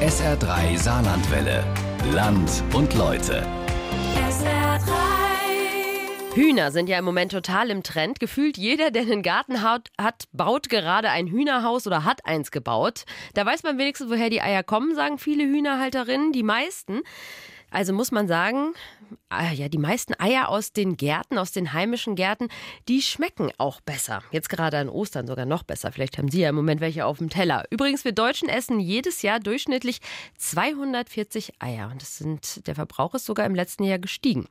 SR3 Saarlandwelle. Land und Leute. SR3. Hühner sind ja im Moment total im Trend. Gefühlt jeder, der einen Garten hat, hat, baut gerade ein Hühnerhaus oder hat eins gebaut. Da weiß man wenigstens, woher die Eier kommen, sagen viele Hühnerhalterinnen. Die meisten. Also muss man sagen, ah ja, die meisten Eier aus den Gärten, aus den heimischen Gärten, die schmecken auch besser. Jetzt gerade an Ostern sogar noch besser. Vielleicht haben Sie ja im Moment welche auf dem Teller. Übrigens, wir Deutschen essen jedes Jahr durchschnittlich 240 Eier. Und das sind, der Verbrauch ist sogar im letzten Jahr gestiegen.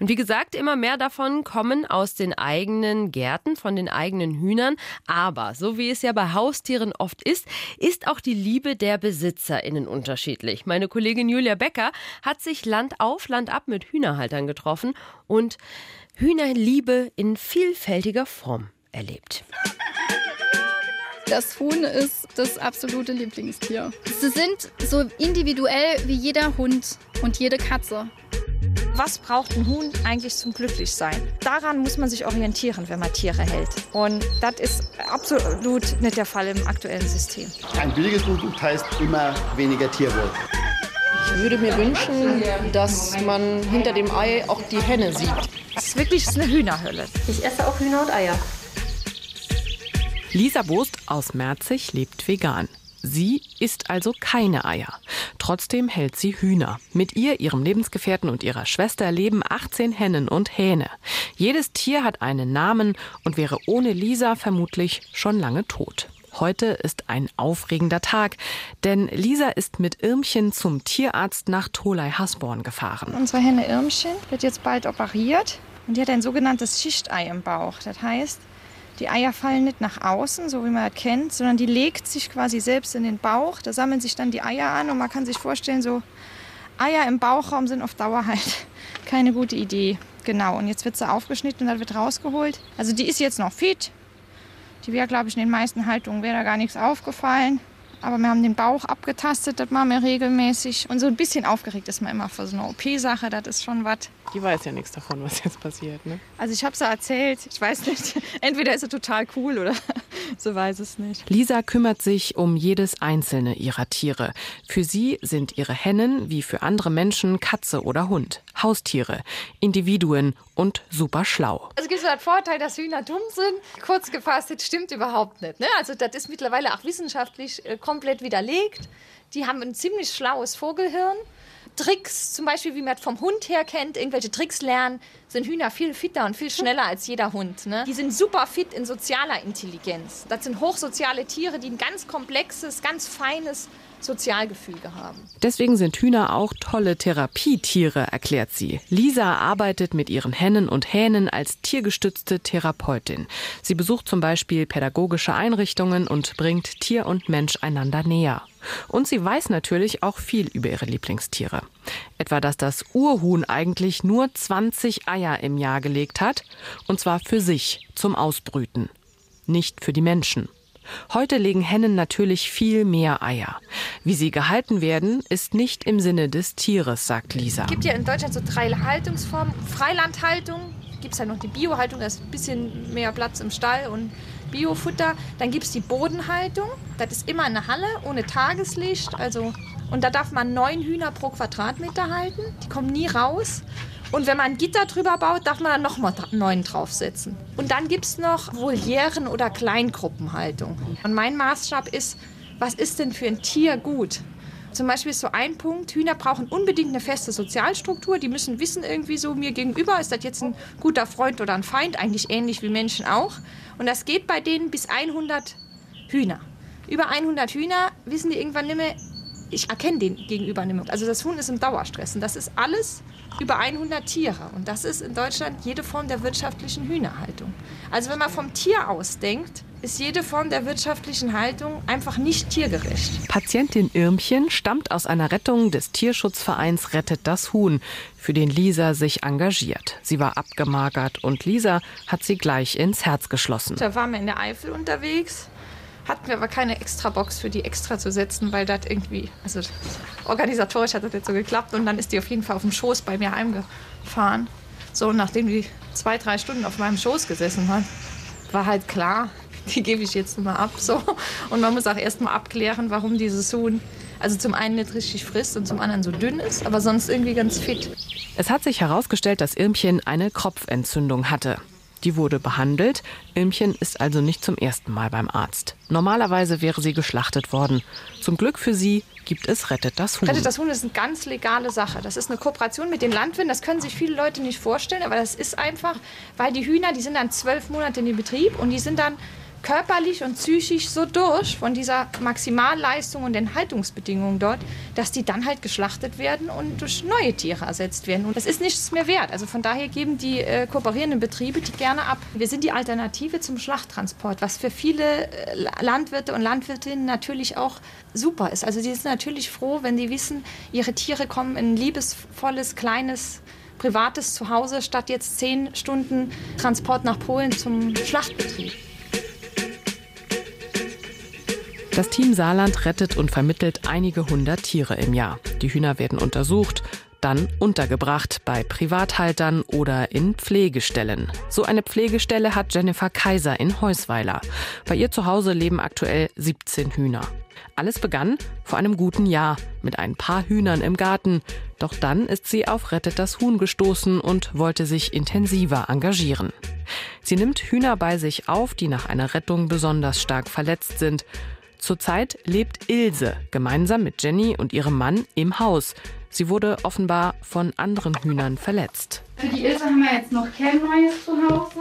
Und wie gesagt, immer mehr davon kommen aus den eigenen Gärten, von den eigenen Hühnern. Aber, so wie es ja bei Haustieren oft ist, ist auch die Liebe der BesitzerInnen unterschiedlich. Meine Kollegin Julia Becker hat sich Land auf, Land ab mit Hühnerhaltern getroffen und Hühnerliebe in vielfältiger Form erlebt. Das Huhn ist das absolute Lieblingstier. Sie sind so individuell wie jeder Hund und jede Katze. Was braucht ein Huhn eigentlich zum Glücklichsein? Daran muss man sich orientieren, wenn man Tiere hält. Und das ist absolut nicht der Fall im aktuellen System. Ein billiges Produkt heißt immer weniger Tierwohl. Ich würde mir wünschen, dass man hinter dem Ei auch die Henne sieht. Es ist wirklich eine Hühnerhölle. Ich esse auch Hühner und Eier. Lisa Bost aus Merzig lebt vegan. Sie isst also keine Eier. Trotzdem hält sie Hühner. Mit ihr, ihrem Lebensgefährten und ihrer Schwester leben 18 Hennen und Hähne. Jedes Tier hat einen Namen und wäre ohne Lisa vermutlich schon lange tot. Heute ist ein aufregender Tag, denn Lisa ist mit Irmchen zum Tierarzt nach Tholey-Hasborn gefahren. Unsere Henne Irmchen wird jetzt bald operiert und die hat ein sogenanntes Schichtei im Bauch. Das heißt, die Eier fallen nicht nach außen, so wie man das kennt, sondern die legt sich quasi selbst in den Bauch. Da sammeln sich dann die Eier an und man kann sich vorstellen, so Eier im Bauchraum sind auf Dauer halt keine gute Idee. Genau, und jetzt wird sie aufgeschnitten und dann wird rausgeholt. Also die ist jetzt noch fit. Die wäre, glaube ich, in den meisten Haltungen wäre da gar nichts aufgefallen. Aber wir haben den Bauch abgetastet, das machen wir regelmäßig. Und so ein bisschen aufgeregt ist man immer für so eine OP-Sache, das ist schon was. Die weiß ja nichts davon, was jetzt passiert. Ne? Also ich habe es erzählt, ich weiß nicht, entweder ist sie total cool oder so weiß es nicht. Lisa kümmert sich um jedes einzelne ihrer Tiere. Für sie sind ihre Hennen wie für andere Menschen Katze oder Hund. Haustiere, Individuen und super schlau. Also gibt es einen Vorteil, dass Hühner dumm sind. Kurz gefasst, das stimmt überhaupt nicht. Ne? Also das ist mittlerweile auch wissenschaftlich äh, komplett widerlegt. Die haben ein ziemlich schlaues Vogelhirn. Tricks, zum Beispiel, wie man es vom Hund her kennt, irgendwelche Tricks lernen, sind Hühner viel fitter und viel schneller als jeder Hund. Ne? Die sind super fit in sozialer Intelligenz. Das sind hochsoziale Tiere, die ein ganz komplexes, ganz feines Sozialgefüge haben. Deswegen sind Hühner auch tolle Therapietiere, erklärt sie. Lisa arbeitet mit ihren Hennen und Hähnen als tiergestützte Therapeutin. Sie besucht zum Beispiel pädagogische Einrichtungen und bringt Tier und Mensch einander näher. Und sie weiß natürlich auch viel über ihre Lieblingstiere. Etwa, dass das Urhuhn eigentlich nur 20 Eier im Jahr gelegt hat, und zwar für sich zum Ausbrüten, nicht für die Menschen. Heute legen Hennen natürlich viel mehr Eier. Wie sie gehalten werden, ist nicht im Sinne des Tieres, sagt Lisa. Es gibt ja in Deutschland so drei Haltungsformen. Freilandhaltung, gibt es halt noch die Biohaltung, da ist ein bisschen mehr Platz im Stall und Biofutter. Dann gibt es die Bodenhaltung, das ist immer eine Halle ohne Tageslicht. Also, und da darf man neun Hühner pro Quadratmeter halten. Die kommen nie raus. Und wenn man ein Gitter drüber baut, darf man dann nochmal neun draufsetzen. Und dann gibt es noch Volieren- oder Kleingruppenhaltung. Und mein Maßstab ist, was ist denn für ein Tier gut? Zum Beispiel ist so ein Punkt, Hühner brauchen unbedingt eine feste Sozialstruktur. Die müssen wissen irgendwie so, mir gegenüber ist das jetzt ein guter Freund oder ein Feind, eigentlich ähnlich wie Menschen auch. Und das geht bei denen bis 100 Hühner. Über 100 Hühner wissen die irgendwann nicht mehr, ich erkenne den gegenüber nicht mehr. Also das Huhn ist im Dauerstress. Und das ist alles über 100 Tiere. Und das ist in Deutschland jede Form der wirtschaftlichen Hühnerhaltung. Also wenn man vom Tier aus denkt, ist jede Form der wirtschaftlichen Haltung einfach nicht tiergerecht. Patientin Irmchen stammt aus einer Rettung des Tierschutzvereins Rettet das Huhn, für den Lisa sich engagiert. Sie war abgemagert und Lisa hat sie gleich ins Herz geschlossen. Da waren wir in der Eifel unterwegs hatten wir aber keine extra Box für die extra zu setzen, weil das irgendwie, also organisatorisch hat das jetzt so geklappt und dann ist die auf jeden Fall auf dem Schoß bei mir heimgefahren. So, nachdem die zwei, drei Stunden auf meinem Schoß gesessen hat, war halt klar, die gebe ich jetzt mal ab. So. Und man muss auch erst mal abklären, warum dieses Huhn Also zum einen nicht richtig frisst und zum anderen so dünn ist, aber sonst irgendwie ganz fit. Es hat sich herausgestellt, dass Irmchen eine Kropfentzündung hatte. Die wurde behandelt. Irmchen ist also nicht zum ersten Mal beim Arzt. Normalerweise wäre sie geschlachtet worden. Zum Glück für sie gibt es Rettet das Huhn. Rettet das Huhn ist eine ganz legale Sache. Das ist eine Kooperation mit den Landwirten. Das können sich viele Leute nicht vorstellen, aber das ist einfach, weil die Hühner, die sind dann zwölf Monate in den Betrieb und die sind dann körperlich und psychisch so durch von dieser Maximalleistung und den Haltungsbedingungen dort, dass die dann halt geschlachtet werden und durch neue Tiere ersetzt werden. Und das ist nichts mehr wert. Also von daher geben die äh, kooperierenden Betriebe die gerne ab. Wir sind die Alternative zum Schlachttransport, was für viele äh, Landwirte und Landwirtinnen natürlich auch super ist. Also sie sind natürlich froh, wenn die wissen, ihre Tiere kommen in ein liebesvolles, kleines privates Zuhause statt jetzt zehn Stunden Transport nach Polen zum Schlachtbetrieb. Das Team Saarland rettet und vermittelt einige hundert Tiere im Jahr. Die Hühner werden untersucht, dann untergebracht bei Privathaltern oder in Pflegestellen. So eine Pflegestelle hat Jennifer Kaiser in Heusweiler. Bei ihr zu Hause leben aktuell 17 Hühner. Alles begann vor einem guten Jahr mit ein paar Hühnern im Garten. Doch dann ist sie auf Rettet das Huhn gestoßen und wollte sich intensiver engagieren. Sie nimmt Hühner bei sich auf, die nach einer Rettung besonders stark verletzt sind. Zurzeit lebt Ilse gemeinsam mit Jenny und ihrem Mann im Haus. Sie wurde offenbar von anderen Hühnern verletzt. Für die Ilse haben wir jetzt noch kein neues Zuhause.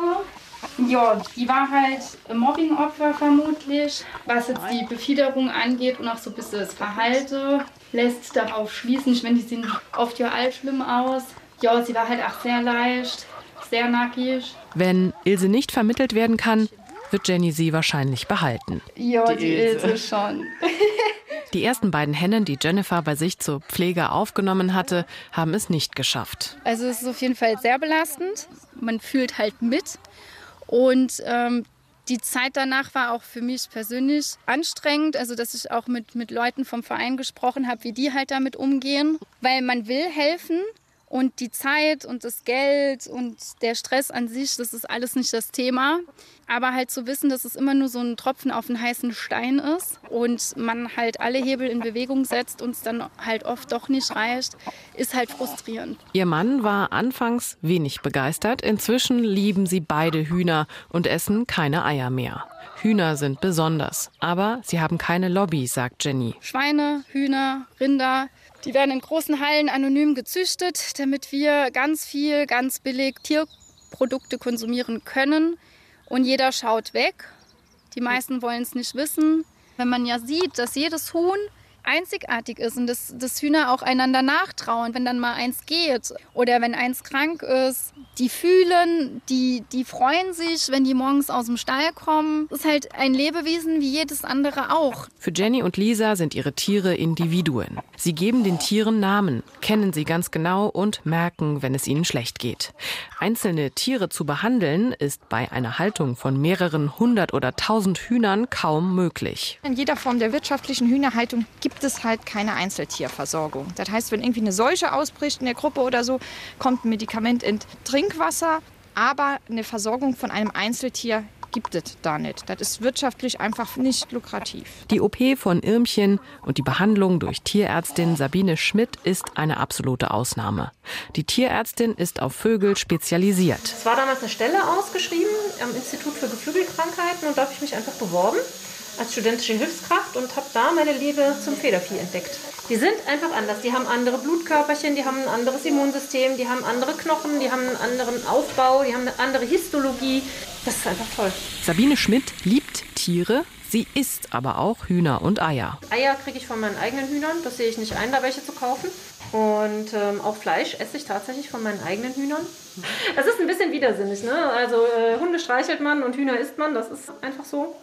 Ja, die war halt Mobbingopfer vermutlich. Was jetzt die Befiederung angeht und auch so ein bisschen das Verhalten, lässt darauf schließen. Ich meine, die sehen oft ja all schlimm aus. Ja, sie war halt auch sehr leicht, sehr nackig. Wenn Ilse nicht vermittelt werden kann, wird Jenny sie wahrscheinlich behalten. Ja, die, die Ilse. Ilse schon. Die ersten beiden Hennen, die Jennifer bei sich zur Pflege aufgenommen hatte, haben es nicht geschafft. Also es ist auf jeden Fall sehr belastend. Man fühlt halt mit. Und ähm, die Zeit danach war auch für mich persönlich anstrengend. Also, dass ich auch mit, mit Leuten vom Verein gesprochen habe, wie die halt damit umgehen. Weil man will helfen, und die Zeit und das Geld und der Stress an sich, das ist alles nicht das Thema. Aber halt zu wissen, dass es immer nur so ein Tropfen auf einen heißen Stein ist und man halt alle Hebel in Bewegung setzt und es dann halt oft doch nicht reicht, ist halt frustrierend. Ihr Mann war anfangs wenig begeistert. Inzwischen lieben sie beide Hühner und essen keine Eier mehr. Hühner sind besonders, aber sie haben keine Lobby, sagt Jenny. Schweine, Hühner, Rinder, die werden in großen Hallen anonym gezüchtet, damit wir ganz viel, ganz billig Tierprodukte konsumieren können. Und jeder schaut weg. Die meisten wollen es nicht wissen. Wenn man ja sieht, dass jedes Huhn einzigartig ist und dass, dass Hühner auch einander nachtrauen, wenn dann mal eins geht oder wenn eins krank ist. Die fühlen, die, die freuen sich, wenn die morgens aus dem Stall kommen. Das ist halt ein Lebewesen wie jedes andere auch. Für Jenny und Lisa sind ihre Tiere Individuen. Sie geben den Tieren Namen, kennen sie ganz genau und merken, wenn es ihnen schlecht geht. Einzelne Tiere zu behandeln, ist bei einer Haltung von mehreren hundert oder tausend Hühnern kaum möglich. In jeder Form der wirtschaftlichen Hühnerhaltung gibt gibt es halt keine Einzeltierversorgung. Das heißt, wenn irgendwie eine Seuche ausbricht in der Gruppe oder so, kommt ein Medikament in Trinkwasser, aber eine Versorgung von einem Einzeltier gibt es da nicht. Das ist wirtschaftlich einfach nicht lukrativ. Die OP von Irmchen und die Behandlung durch Tierärztin Sabine Schmidt ist eine absolute Ausnahme. Die Tierärztin ist auf Vögel spezialisiert. Es war damals eine Stelle ausgeschrieben am Institut für Geflügelkrankheiten und da habe ich mich einfach beworben als studentische Hilfskraft und habe da meine Liebe zum Federvieh entdeckt. Die sind einfach anders. Die haben andere Blutkörperchen, die haben ein anderes Immunsystem, die haben andere Knochen, die haben einen anderen Aufbau, die haben eine andere Histologie. Das ist einfach toll. Sabine Schmidt liebt Tiere. Sie isst aber auch Hühner und Eier. Eier kriege ich von meinen eigenen Hühnern. Das sehe ich nicht ein, da welche zu kaufen. Und ähm, auch Fleisch esse ich tatsächlich von meinen eigenen Hühnern. Das ist ein bisschen widersinnig. Ne? Also äh, Hunde streichelt man und Hühner isst man. Das ist einfach so.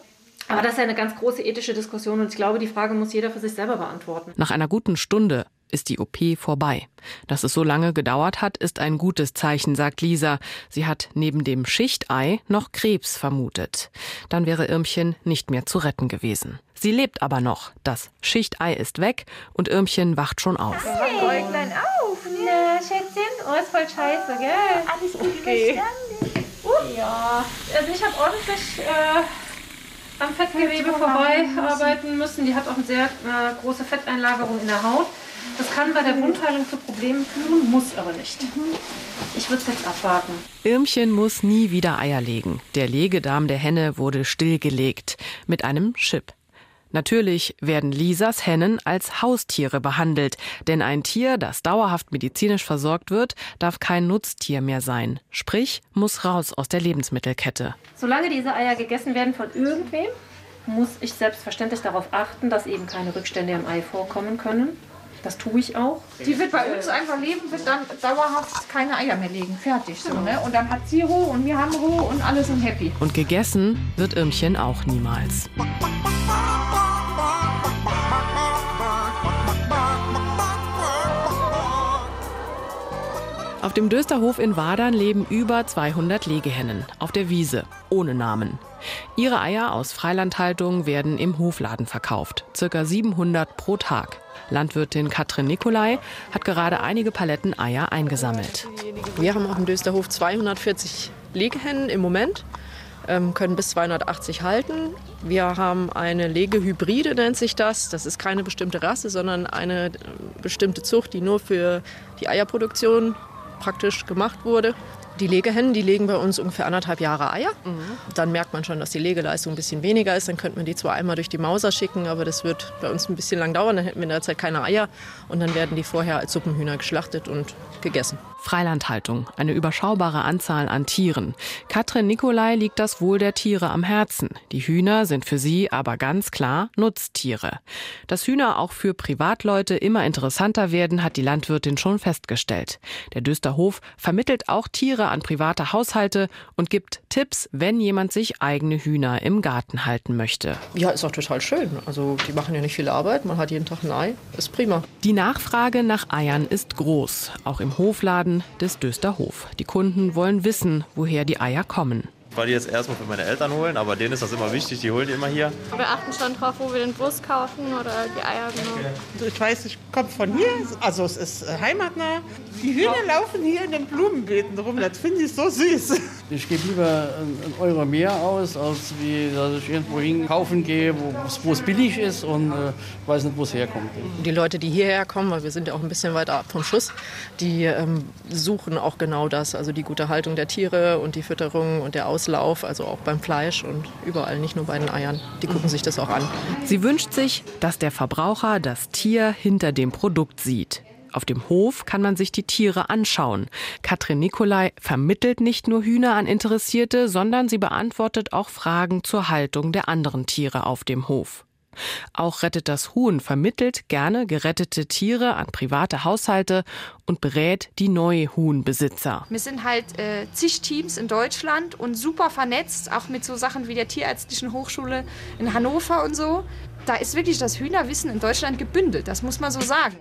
Aber das ist ja eine ganz große ethische Diskussion und ich glaube, die Frage muss jeder für sich selber beantworten. Nach einer guten Stunde ist die OP vorbei. Dass es so lange gedauert hat, ist ein gutes Zeichen, sagt Lisa. Sie hat neben dem Schichtei noch Krebs vermutet. Dann wäre Irmchen nicht mehr zu retten gewesen. Sie lebt aber noch. Das Schichtei ist weg und Irmchen wacht schon auf. Hey. Äuglein auf. Na, Schätzchen, oh, ist voll scheiße, gell? Alles gut okay. Uh. Ja, also ich habe ordentlich... Äh am Fettgewebe vorbei arbeiten müssen. Die hat auch eine sehr äh, große Fetteinlagerung in der Haut. Das kann bei der Wundheilung zu Problemen führen, muss aber nicht. Ich würde es jetzt abwarten. Irmchen muss nie wieder Eier legen. Der Legedarm der Henne wurde stillgelegt mit einem Chip. Natürlich werden Lisas Hennen als Haustiere behandelt, denn ein Tier, das dauerhaft medizinisch versorgt wird, darf kein Nutztier mehr sein. Sprich, muss raus aus der Lebensmittelkette. Solange diese Eier gegessen werden von irgendwem, muss ich selbstverständlich darauf achten, dass eben keine Rückstände im Ei vorkommen können. Das tue ich auch. Die wird bei uns einfach leben, wird dann dauerhaft keine Eier mehr legen. Fertig so, ne? Und dann hat sie Ruhe und wir haben Ruhe und alle sind happy. Und gegessen wird Irmchen auch niemals. Auf dem Dösterhof in Wadern leben über 200 Legehennen auf der Wiese, ohne Namen. Ihre Eier aus Freilandhaltung werden im Hofladen verkauft, circa 700 pro Tag. Landwirtin Katrin Nikolai hat gerade einige Paletten Eier eingesammelt. Wir haben auf dem Dösterhof 240 Legehennen im Moment, ähm, können bis 280 halten. Wir haben eine Legehybride, nennt sich das. Das ist keine bestimmte Rasse, sondern eine äh, bestimmte Zucht, die nur für die Eierproduktion praktisch gemacht wurde. Die Legehennen, die legen bei uns ungefähr anderthalb Jahre Eier. Mhm. Dann merkt man schon, dass die Legeleistung ein bisschen weniger ist. Dann könnte man die zwar einmal durch die Mauser schicken, aber das wird bei uns ein bisschen lang dauern. Dann hätten wir in der Zeit keine Eier und dann werden die vorher als Suppenhühner geschlachtet und gegessen. Freilandhaltung, eine überschaubare Anzahl an Tieren. Katrin Nikolai liegt das Wohl der Tiere am Herzen. Die Hühner sind für sie aber ganz klar Nutztiere. Dass Hühner auch für Privatleute immer interessanter werden, hat die Landwirtin schon festgestellt. Der Dösterhof vermittelt auch Tiere an private Haushalte und gibt Tipps, wenn jemand sich eigene Hühner im Garten halten möchte. Ja, ist auch total schön. Also die machen ja nicht viel Arbeit, man hat jeden Tag ein Ei, ist prima. Die Nachfrage nach Eiern ist groß, auch im Hofladen des Dösterhof. Die Kunden wollen wissen, woher die Eier kommen. Ich wollte die jetzt erstmal für meine Eltern holen, aber denen ist das immer wichtig, die holen die immer hier. Wir achten schon drauf, wo wir den Bus kaufen oder die Eier genau. Also ich weiß, ich komme von hier, also es ist äh, heimatnah. Die Hühner laufen hier in den Blumenbeeten rum, das finde ich so süß. Ich gebe lieber einen Euro mehr aus, als wie dass ich irgendwo hin kaufen gehe, wo es billig ist und äh, weiß nicht, wo es herkommt. Die Leute, die hierher kommen, weil wir sind ja auch ein bisschen weiter ab vom Schuss, die ähm, suchen auch genau das, also die gute Haltung der Tiere und die Fütterung und der Auslauf, also auch beim Fleisch und überall, nicht nur bei den Eiern. Die gucken sich das auch an. Sie wünscht sich, dass der Verbraucher das Tier hinter dem Produkt sieht. Auf dem Hof kann man sich die Tiere anschauen. Katrin Nikolai vermittelt nicht nur Hühner an Interessierte, sondern sie beantwortet auch Fragen zur Haltung der anderen Tiere auf dem Hof. Auch Rettet das Huhn vermittelt gerne gerettete Tiere an private Haushalte und berät die Neuhuhnbesitzer. Wir sind halt äh, zig Teams in Deutschland und super vernetzt, auch mit so Sachen wie der Tierärztlichen Hochschule in Hannover und so. Da ist wirklich das Hühnerwissen in Deutschland gebündelt, das muss man so sagen.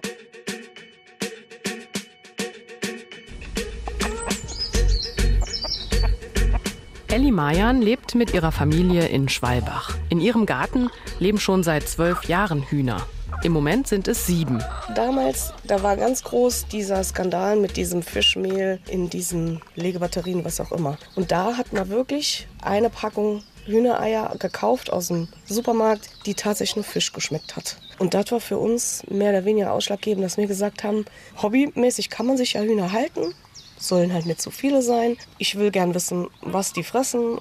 Elli Mayan lebt mit ihrer Familie in Schwalbach. In ihrem Garten leben schon seit zwölf Jahren Hühner. Im Moment sind es sieben. Damals, da war ganz groß dieser Skandal mit diesem Fischmehl in diesen Legebatterien, was auch immer. Und da hat man wirklich eine Packung Hühnereier gekauft aus dem Supermarkt, die tatsächlich nur Fisch geschmeckt hat. Und das war für uns mehr oder weniger ausschlaggebend, dass wir gesagt haben, hobbymäßig kann man sich ja Hühner halten, sollen halt nicht so viele sein. Ich will gern wissen, was die fressen,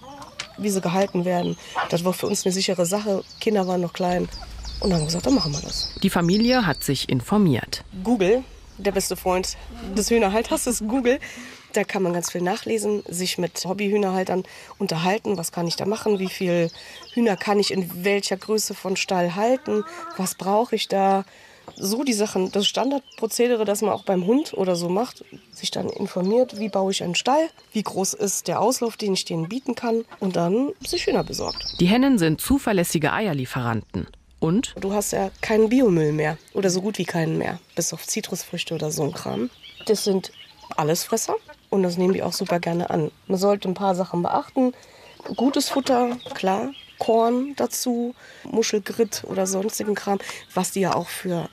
wie sie gehalten werden. Das war für uns eine sichere Sache. Kinder waren noch klein. Und dann haben wir gesagt, dann machen wir das. Die Familie hat sich informiert. Google, der beste Freund des Hühnerhalters ist Google. Da kann man ganz viel nachlesen, sich mit Hobbyhühnerhaltern unterhalten. Was kann ich da machen? Wie viel Hühner kann ich in welcher Größe von Stall halten? Was brauche ich da? So die Sachen, das Standardprozedere, das man auch beim Hund oder so macht, sich dann informiert, wie baue ich einen Stall, wie groß ist der Auslauf, den ich denen bieten kann und dann sich Hühner besorgt. Die Hennen sind zuverlässige Eierlieferanten. Und? Du hast ja keinen Biomüll mehr oder so gut wie keinen mehr, bis auf Zitrusfrüchte oder so ein Kram. Das sind Allesfresser und das nehmen die auch super gerne an. Man sollte ein paar Sachen beachten. Gutes Futter, klar, Korn dazu, Muschelgritt oder sonstigen Kram, was die ja auch für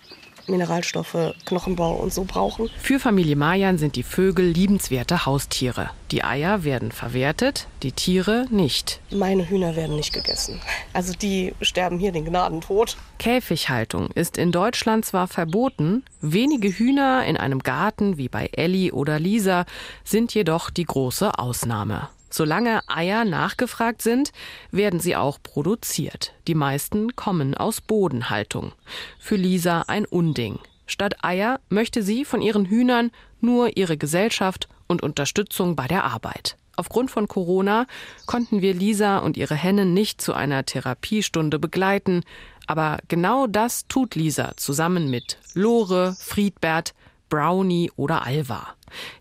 Mineralstoffe, Knochenbau und so brauchen. Für Familie Mayan sind die Vögel liebenswerte Haustiere. Die Eier werden verwertet, die Tiere nicht. Meine Hühner werden nicht gegessen. Also die sterben hier den Gnadentod. Käfighaltung ist in Deutschland zwar verboten, wenige Hühner in einem Garten wie bei Elli oder Lisa sind jedoch die große Ausnahme. Solange Eier nachgefragt sind, werden sie auch produziert. Die meisten kommen aus Bodenhaltung. Für Lisa ein Unding. Statt Eier möchte sie von ihren Hühnern nur ihre Gesellschaft und Unterstützung bei der Arbeit. Aufgrund von Corona konnten wir Lisa und ihre Hennen nicht zu einer Therapiestunde begleiten, aber genau das tut Lisa zusammen mit Lore, Friedbert, Brownie oder Alva.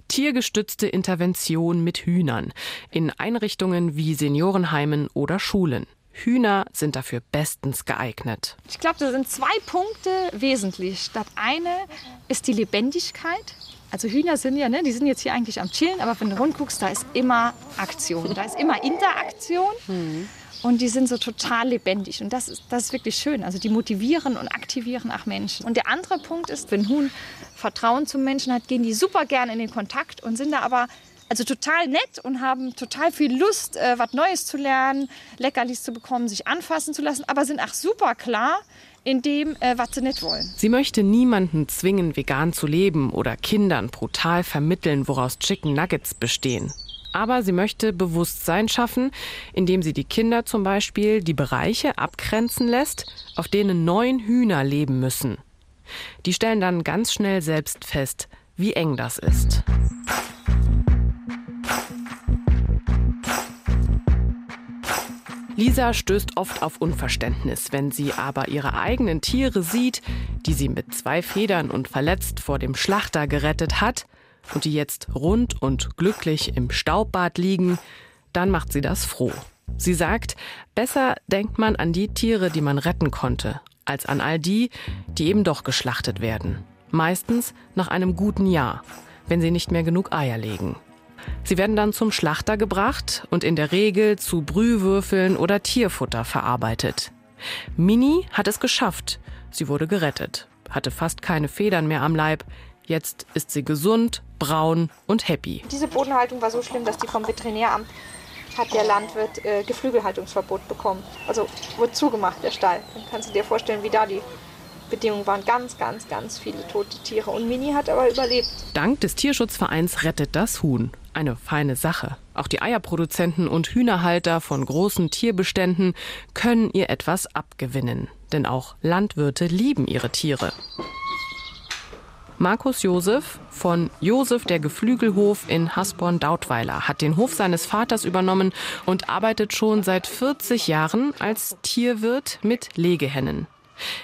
Tiergestützte Intervention mit Hühnern in Einrichtungen wie Seniorenheimen oder Schulen. Hühner sind dafür bestens geeignet. Ich glaube, da sind zwei Punkte wesentlich. Das eine ist die Lebendigkeit. Also Hühner sind ja, ne, die sind jetzt hier eigentlich am Chillen, aber wenn du rund guckst, da ist immer Aktion, da ist immer Interaktion. Mhm. Und die sind so total lebendig. Und das ist, das ist wirklich schön. Also die motivieren und aktivieren auch Menschen. Und der andere Punkt ist, wenn Huhn Vertrauen zum Menschen hat, gehen die super gern in den Kontakt und sind da aber also total nett und haben total viel Lust, äh, was Neues zu lernen, Leckerlis zu bekommen, sich anfassen zu lassen, aber sind auch super klar in dem, äh, was sie nicht wollen. Sie möchte niemanden zwingen, vegan zu leben oder Kindern brutal vermitteln, woraus Chicken Nuggets bestehen. Aber sie möchte Bewusstsein schaffen, indem sie die Kinder zum Beispiel die Bereiche abgrenzen lässt, auf denen neun Hühner leben müssen. Die stellen dann ganz schnell selbst fest, wie eng das ist. Lisa stößt oft auf Unverständnis, wenn sie aber ihre eigenen Tiere sieht, die sie mit zwei Federn und verletzt vor dem Schlachter gerettet hat und die jetzt rund und glücklich im Staubbad liegen, dann macht sie das froh. Sie sagt, besser denkt man an die Tiere, die man retten konnte, als an all die, die eben doch geschlachtet werden. Meistens nach einem guten Jahr, wenn sie nicht mehr genug Eier legen. Sie werden dann zum Schlachter gebracht und in der Regel zu Brühwürfeln oder Tierfutter verarbeitet. Mini hat es geschafft. Sie wurde gerettet, hatte fast keine Federn mehr am Leib. Jetzt ist sie gesund, braun und happy. Diese Bodenhaltung war so schlimm, dass die vom Veterinäramt hat der Landwirt äh, Geflügelhaltungsverbot bekommen. Also wurde zugemacht, der Stall. Dann kannst du dir vorstellen, wie da die Bedingungen waren. Ganz, ganz, ganz viele tote Tiere. Und Mini hat aber überlebt. Dank des Tierschutzvereins Rettet das Huhn. Eine feine Sache. Auch die Eierproduzenten und Hühnerhalter von großen Tierbeständen können ihr etwas abgewinnen. Denn auch Landwirte lieben ihre Tiere. Markus Josef von Josef der Geflügelhof in Hasborn-Dautweiler hat den Hof seines Vaters übernommen und arbeitet schon seit 40 Jahren als Tierwirt mit Legehennen.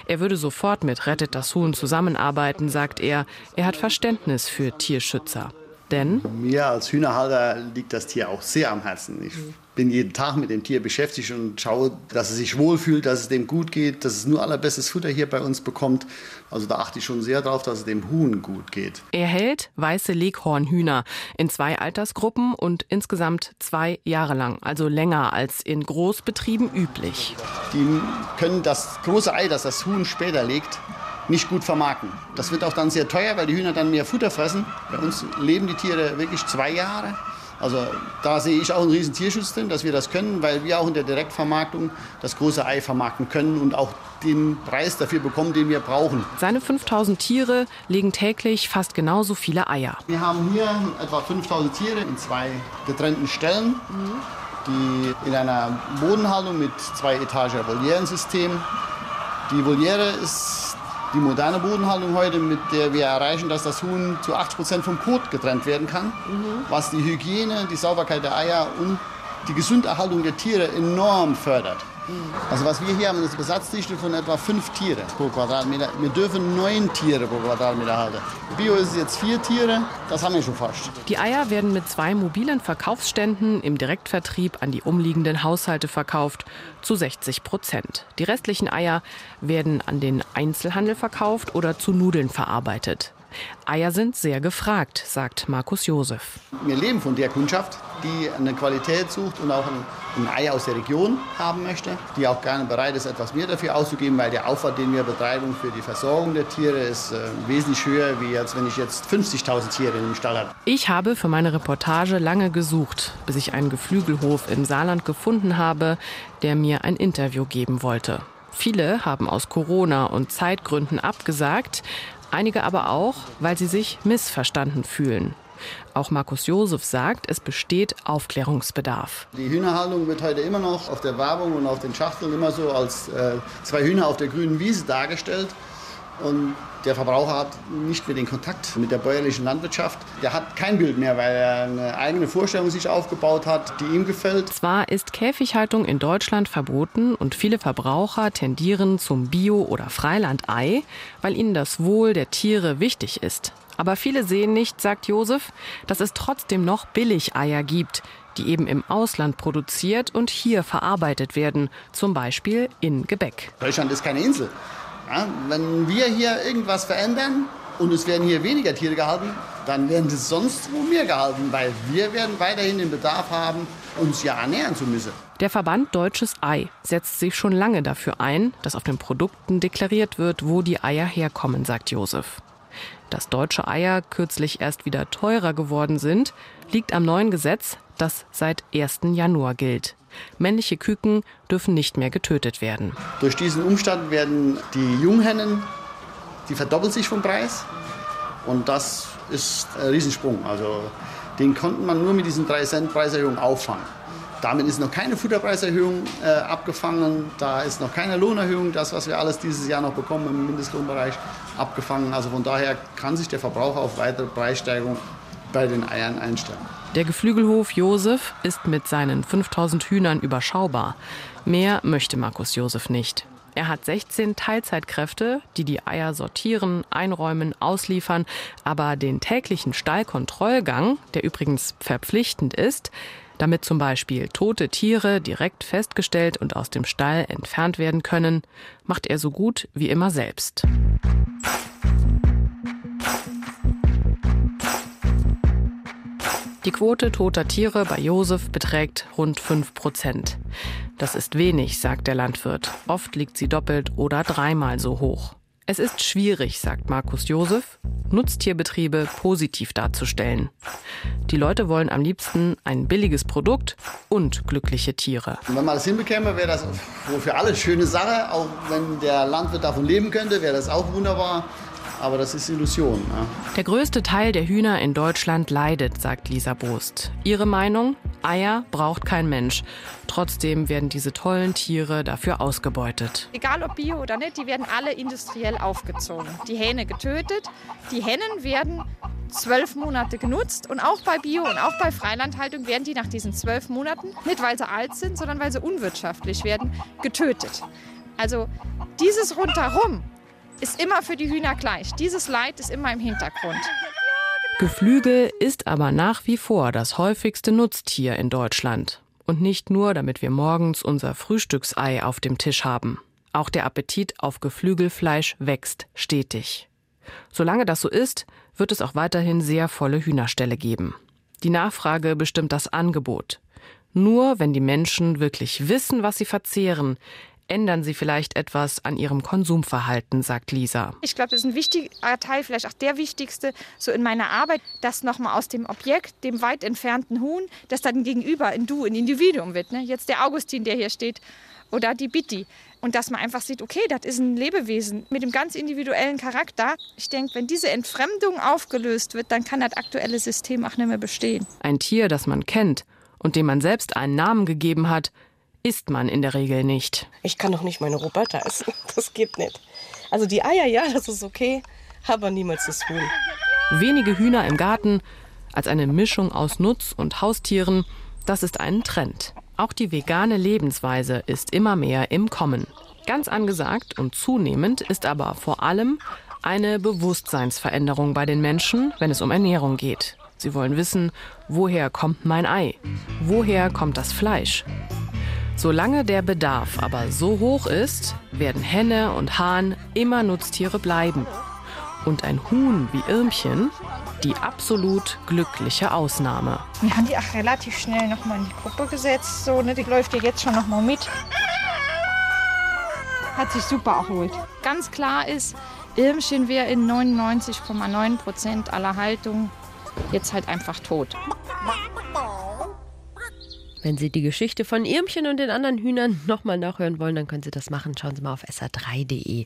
Er würde sofort mit Rettet das Huhn zusammenarbeiten, sagt er. Er hat Verständnis für Tierschützer. Denn mir als Hühnerhalter liegt das Tier auch sehr am Herzen. Ich bin jeden Tag mit dem Tier beschäftigt und schaue, dass es sich wohlfühlt, dass es dem gut geht, dass es nur allerbestes Futter hier bei uns bekommt. Also da achte ich schon sehr darauf, dass es dem Huhn gut geht. Er hält weiße Leghornhühner in zwei Altersgruppen und insgesamt zwei Jahre lang, also länger als in Großbetrieben üblich. Die können das große Ei, das das Huhn später legt, nicht gut vermarkten. Das wird auch dann sehr teuer, weil die Hühner dann mehr Futter fressen. Bei uns leben die Tiere wirklich zwei Jahre. Also da sehe ich auch einen riesen Tierschutz drin, dass wir das können, weil wir auch in der Direktvermarktung das große Ei vermarkten können und auch den Preis dafür bekommen, den wir brauchen. Seine 5000 Tiere legen täglich fast genauso viele Eier. Wir haben hier etwa 5000 Tiere in zwei getrennten Stellen, die in einer Bodenhaltung mit zwei Etagen Volierensystem. Die Voliere ist die moderne Bodenhaltung heute, mit der wir erreichen, dass das Huhn zu 80 Prozent vom Kot getrennt werden kann, mhm. was die Hygiene, die Sauberkeit der Eier und die Gesunderhaltung der Tiere enorm fördert. Also was wir hier haben, ist eine Besatzdichte von etwa fünf Tiere pro Quadratmeter. Wir dürfen neun Tiere pro Quadratmeter halten. Bio ist jetzt vier Tiere, das haben wir schon fast. Die Eier werden mit zwei mobilen Verkaufsständen im Direktvertrieb an die umliegenden Haushalte verkauft, zu 60 Prozent. Die restlichen Eier werden an den Einzelhandel verkauft oder zu Nudeln verarbeitet. Eier sind sehr gefragt, sagt Markus Josef. Wir leben von der Kundschaft, die eine Qualität sucht und auch ein, ein Ei aus der Region haben möchte, die auch gerne bereit ist, etwas mehr dafür auszugeben, weil der Aufwand, den wir betreiben für die Versorgung der Tiere, ist äh, wesentlich höher, wie als wenn ich jetzt 50.000 Tiere im Stall habe. Ich habe für meine Reportage lange gesucht, bis ich einen Geflügelhof im Saarland gefunden habe, der mir ein Interview geben wollte. Viele haben aus Corona und Zeitgründen abgesagt, einige aber auch, weil sie sich missverstanden fühlen. Auch Markus Josef sagt, es besteht Aufklärungsbedarf. Die Hühnerhaltung wird heute immer noch auf der Werbung und auf den Schachteln immer so als äh, zwei Hühner auf der grünen Wiese dargestellt. Und der Verbraucher hat nicht mehr den Kontakt mit der bäuerlichen Landwirtschaft. Der hat kein Bild mehr, weil er eine eigene Vorstellung sich aufgebaut hat, die ihm gefällt. Zwar ist Käfighaltung in Deutschland verboten und viele Verbraucher tendieren zum Bio- oder Freilandei, weil ihnen das Wohl der Tiere wichtig ist. Aber viele sehen nicht, sagt Josef, dass es trotzdem noch Billigeier gibt, die eben im Ausland produziert und hier verarbeitet werden, zum Beispiel in Gebäck. Deutschland ist keine Insel. Ja, wenn wir hier irgendwas verändern und es werden hier weniger Tiere gehalten, dann werden sie sonst wo mehr gehalten, weil wir werden weiterhin den Bedarf haben, uns ja ernähren zu müssen. Der Verband Deutsches Ei setzt sich schon lange dafür ein, dass auf den Produkten deklariert wird, wo die Eier herkommen, sagt Josef. Dass deutsche Eier kürzlich erst wieder teurer geworden sind, liegt am neuen Gesetz, das seit 1. Januar gilt. Männliche Küken dürfen nicht mehr getötet werden. Durch diesen Umstand werden die Junghennen, die verdoppeln sich vom Preis. Und das ist ein Riesensprung. Also den konnte man nur mit diesen 3 Cent Preiserhöhung auffangen. Damit ist noch keine Futterpreiserhöhung äh, abgefangen, da ist noch keine Lohnerhöhung, das, was wir alles dieses Jahr noch bekommen im Mindestlohnbereich, abgefangen. Also von daher kann sich der Verbraucher auf weitere Preissteigerung bei den Eiern einstellen. Der Geflügelhof Josef ist mit seinen 5000 Hühnern überschaubar. Mehr möchte Markus Josef nicht. Er hat 16 Teilzeitkräfte, die die Eier sortieren, einräumen, ausliefern, aber den täglichen Stallkontrollgang, der übrigens verpflichtend ist, damit zum Beispiel tote Tiere direkt festgestellt und aus dem Stall entfernt werden können, macht er so gut wie immer selbst. Die Quote toter Tiere bei Josef beträgt rund 5 Prozent. Das ist wenig, sagt der Landwirt. Oft liegt sie doppelt oder dreimal so hoch. Es ist schwierig, sagt Markus Josef, Nutztierbetriebe positiv darzustellen. Die Leute wollen am liebsten ein billiges Produkt und glückliche Tiere. Wenn man das hinbekäme, wäre das für alle eine schöne Sache. Auch wenn der Landwirt davon leben könnte, wäre das auch wunderbar. Aber das ist Illusion. Ne? Der größte Teil der Hühner in Deutschland leidet, sagt Lisa Bost. Ihre Meinung? Eier braucht kein Mensch. Trotzdem werden diese tollen Tiere dafür ausgebeutet. Egal ob Bio oder nicht, die werden alle industriell aufgezogen. Die Hähne getötet. Die Hennen werden zwölf Monate genutzt und auch bei Bio und auch bei Freilandhaltung werden die nach diesen zwölf Monaten, nicht weil sie alt sind, sondern weil sie unwirtschaftlich werden, getötet. Also dieses rundherum ist immer für die Hühner gleich. Dieses Leid ist immer im Hintergrund. Geflügel ist aber nach wie vor das häufigste Nutztier in Deutschland. Und nicht nur, damit wir morgens unser Frühstücksei auf dem Tisch haben. Auch der Appetit auf Geflügelfleisch wächst stetig. Solange das so ist, wird es auch weiterhin sehr volle Hühnerställe geben. Die Nachfrage bestimmt das Angebot. Nur wenn die Menschen wirklich wissen, was sie verzehren, ändern sie vielleicht etwas an ihrem Konsumverhalten, sagt Lisa. Ich glaube, das ist ein wichtiger Teil, vielleicht auch der wichtigste, so in meiner Arbeit, dass nochmal aus dem Objekt, dem weit entfernten Huhn, das dann gegenüber ein Du, ein Individuum wird. Ne? Jetzt der Augustin, der hier steht, oder die Bitti. Und dass man einfach sieht, okay, das ist ein Lebewesen mit einem ganz individuellen Charakter. Ich denke, wenn diese Entfremdung aufgelöst wird, dann kann das aktuelle System auch nicht mehr bestehen. Ein Tier, das man kennt und dem man selbst einen Namen gegeben hat, isst man in der Regel nicht. Ich kann doch nicht meine Roboter essen. Das geht nicht. Also die Eier, ja, das ist okay, aber niemals das Huhn. Wenige Hühner im Garten als eine Mischung aus Nutz- und Haustieren, das ist ein Trend. Auch die vegane Lebensweise ist immer mehr im Kommen. Ganz angesagt und zunehmend ist aber vor allem eine Bewusstseinsveränderung bei den Menschen, wenn es um Ernährung geht. Sie wollen wissen, woher kommt mein Ei? Woher kommt das Fleisch? Solange der Bedarf aber so hoch ist, werden Henne und Hahn immer Nutztiere bleiben. Und ein Huhn wie Irmchen, die absolut glückliche Ausnahme. Wir haben die auch relativ schnell nochmal in die Gruppe gesetzt. So, ne? Die läuft ja jetzt schon nochmal mit. Hat sich super erholt. Ganz klar ist, Irmchen wäre in 99,9 Prozent aller Haltungen jetzt halt einfach tot. Wenn Sie die Geschichte von Irmchen und den anderen Hühnern nochmal nachhören wollen, dann können Sie das machen. Schauen Sie mal auf sr3.de.